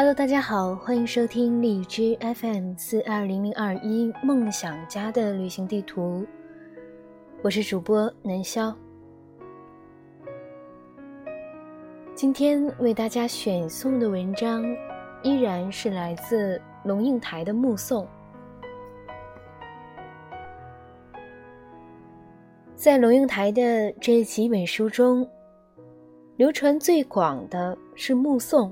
Hello，大家好，欢迎收听荔枝 FM 四二零零二一梦想家的旅行地图，我是主播南潇。今天为大家选送的文章依然是来自龙应台的《目送》。在龙应台的这几本书中，流传最广的是《目送》。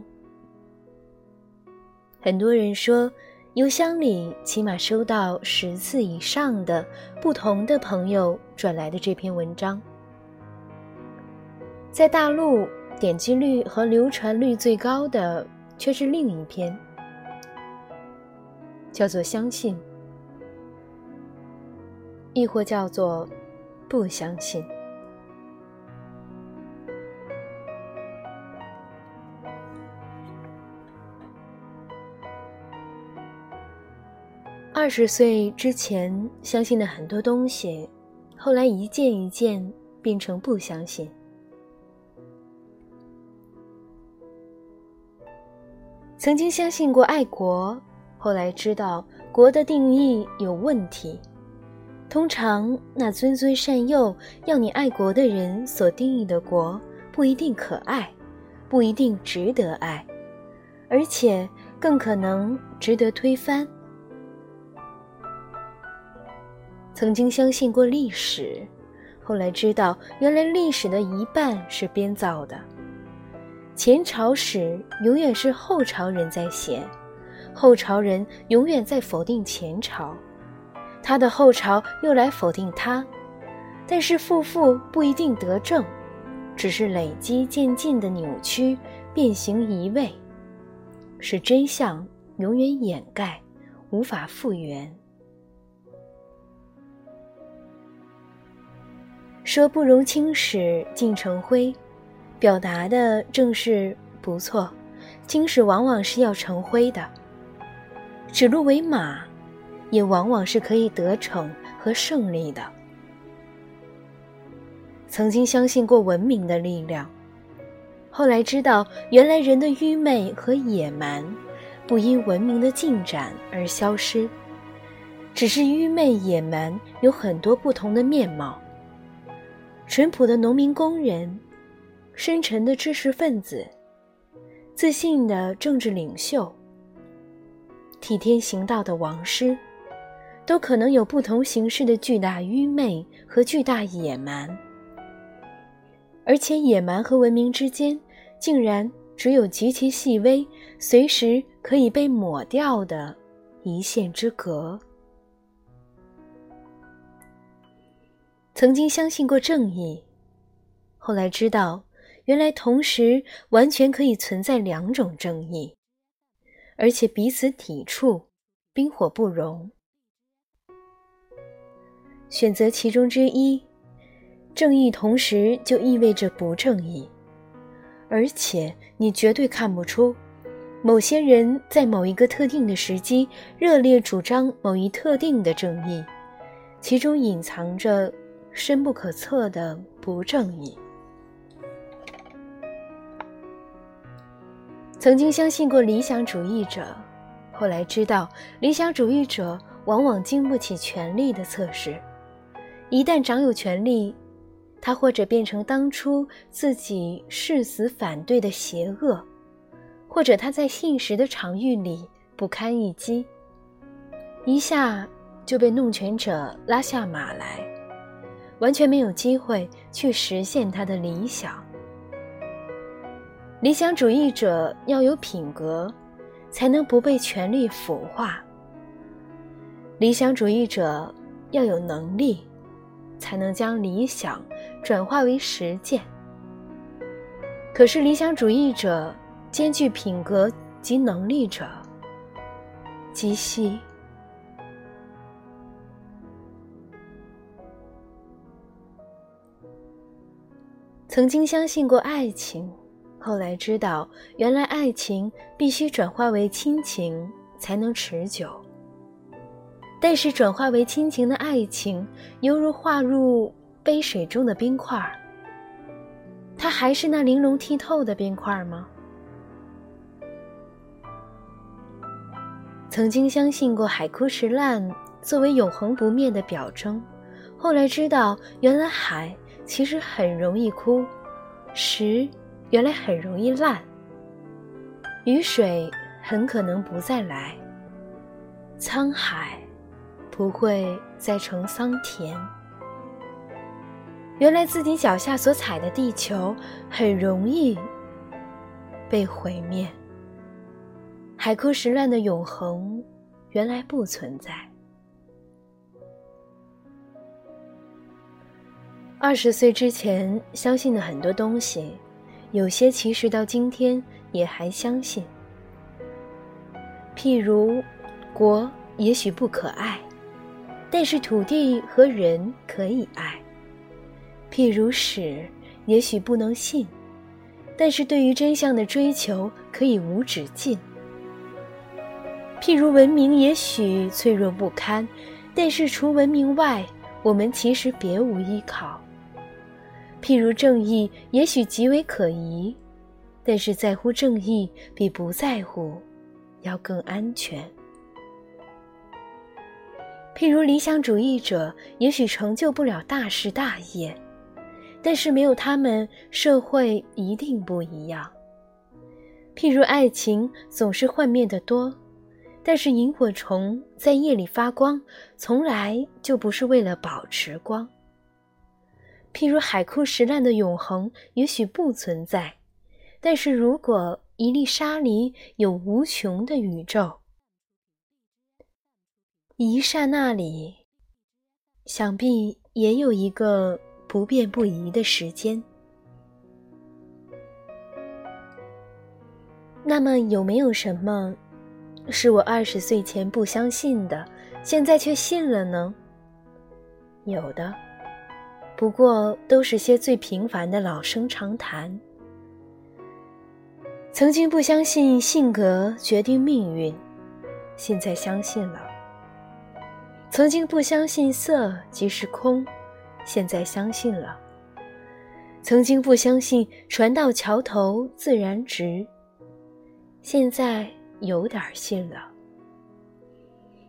很多人说，邮箱里起码收到十次以上的不同的朋友转来的这篇文章。在大陆，点击率和流传率最高的却是另一篇，叫做“相信”，亦或叫做“不相信”。二十岁之前相信的很多东西，后来一件一件变成不相信。曾经相信过爱国，后来知道国的定义有问题。通常那谆谆善诱要你爱国的人所定义的国，不一定可爱，不一定值得爱，而且更可能值得推翻。曾经相信过历史，后来知道原来历史的一半是编造的。前朝史永远是后朝人在写，后朝人永远在否定前朝，他的后朝又来否定他，但是负负不一定得正，只是累积渐进的扭曲、变形移位，使真相永远掩盖，无法复原。说不容青史尽成灰，表达的正是不错。青史往往是要成灰的，指鹿为马，也往往是可以得逞和胜利的。曾经相信过文明的力量，后来知道原来人的愚昧和野蛮，不因文明的进展而消失，只是愚昧野蛮有很多不同的面貌。淳朴的农民工人，深沉的知识分子，自信的政治领袖，替天行道的王师，都可能有不同形式的巨大愚昧和巨大野蛮。而且，野蛮和文明之间，竟然只有极其细微、随时可以被抹掉的一线之隔。曾经相信过正义，后来知道，原来同时完全可以存在两种正义，而且彼此抵触，冰火不容。选择其中之一，正义同时就意味着不正义，而且你绝对看不出，某些人在某一个特定的时机热烈主张某一特定的正义，其中隐藏着。深不可测的不正义。曾经相信过理想主义者，后来知道理想主义者往往经不起权力的测试。一旦掌有权力，他或者变成当初自己誓死反对的邪恶，或者他在现实的场域里不堪一击，一下就被弄权者拉下马来。完全没有机会去实现他的理想。理想主义者要有品格，才能不被权力腐化；理想主义者要有能力，才能将理想转化为实践。可是，理想主义者兼具品格及能力者极稀。曾经相信过爱情，后来知道原来爱情必须转化为亲情才能持久。但是转化为亲情的爱情，犹如化入杯水中的冰块儿，它还是那玲珑剔透的冰块吗？曾经相信过海枯石烂作为永恒不灭的表征，后来知道原来海其实很容易枯，石原来很容易烂，雨水很可能不再来，沧海不会再成桑田。原来自己脚下所踩的地球很容易被毁灭。海枯石烂的永恒，原来不存在。二十岁之前相信的很多东西，有些其实到今天也还相信。譬如，国也许不可爱，但是土地和人可以爱；譬如史，也许不能信，但是对于真相的追求可以无止境。譬如文明也许脆弱不堪，但是除文明外，我们其实别无依靠。譬如正义也许极为可疑，但是在乎正义比不在乎要更安全。譬如理想主义者也许成就不了大事大业，但是没有他们，社会一定不一样。譬如爱情总是幻灭的多。但是萤火虫在夜里发光，从来就不是为了保持光。譬如海枯石烂的永恒也许不存在，但是如果一粒沙里有无穷的宇宙，一刹那里，想必也有一个不变不移的时间。那么有没有什么？是我二十岁前不相信的，现在却信了呢。有的，不过都是些最平凡的老生常谈。曾经不相信性格决定命运，现在相信了；曾经不相信色即是空，现在相信了；曾经不相信船到桥头自然直，现在。有点信了。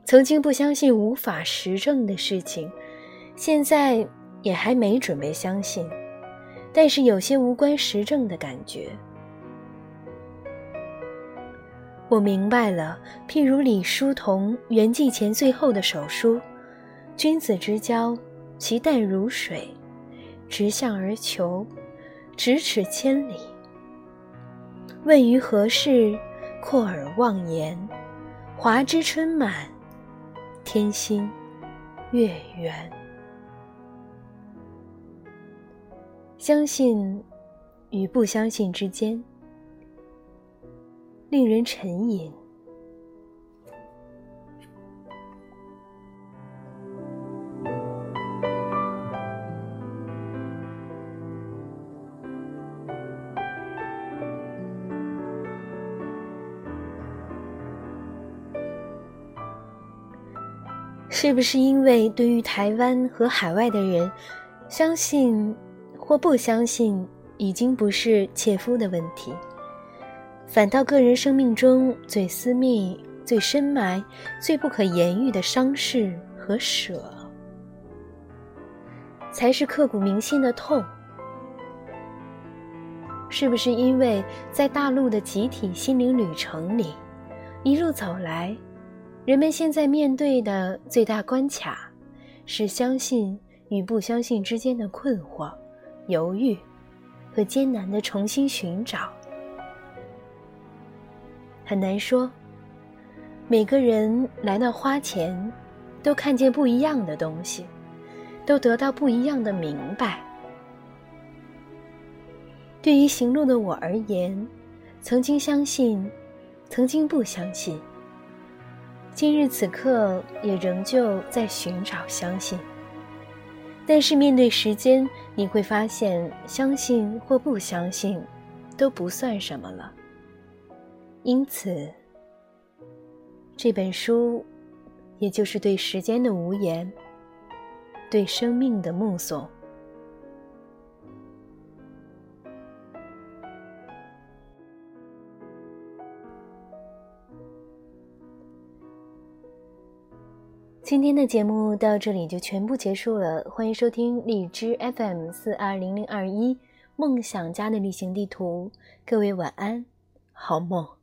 曾经不相信无法实证的事情，现在也还没准备相信，但是有些无关实证的感觉。我明白了，譬如李叔同圆寂前最后的手书：“君子之交，其淡如水，直向而求，咫尺千里。问于何事？”阔耳忘言，华之春满，天心月圆。相信与不相信之间，令人沉吟。是不是因为对于台湾和海外的人，相信或不相信已经不是切肤的问题，反倒个人生命中最私密、最深埋、最不可言喻的伤势和舍，才是刻骨铭心的痛？是不是因为在大陆的集体心灵旅程里，一路走来？人们现在面对的最大关卡，是相信与不相信之间的困惑、犹豫和艰难的重新寻找。很难说，每个人来到花前，都看见不一样的东西，都得到不一样的明白。对于行路的我而言，曾经相信，曾经不相信。今日此刻也仍旧在寻找相信，但是面对时间，你会发现相信或不相信都不算什么了。因此，这本书也就是对时间的无言，对生命的目送。今天的节目到这里就全部结束了，欢迎收听荔枝 FM 四二零零二一梦想家的旅行地图，各位晚安，好梦。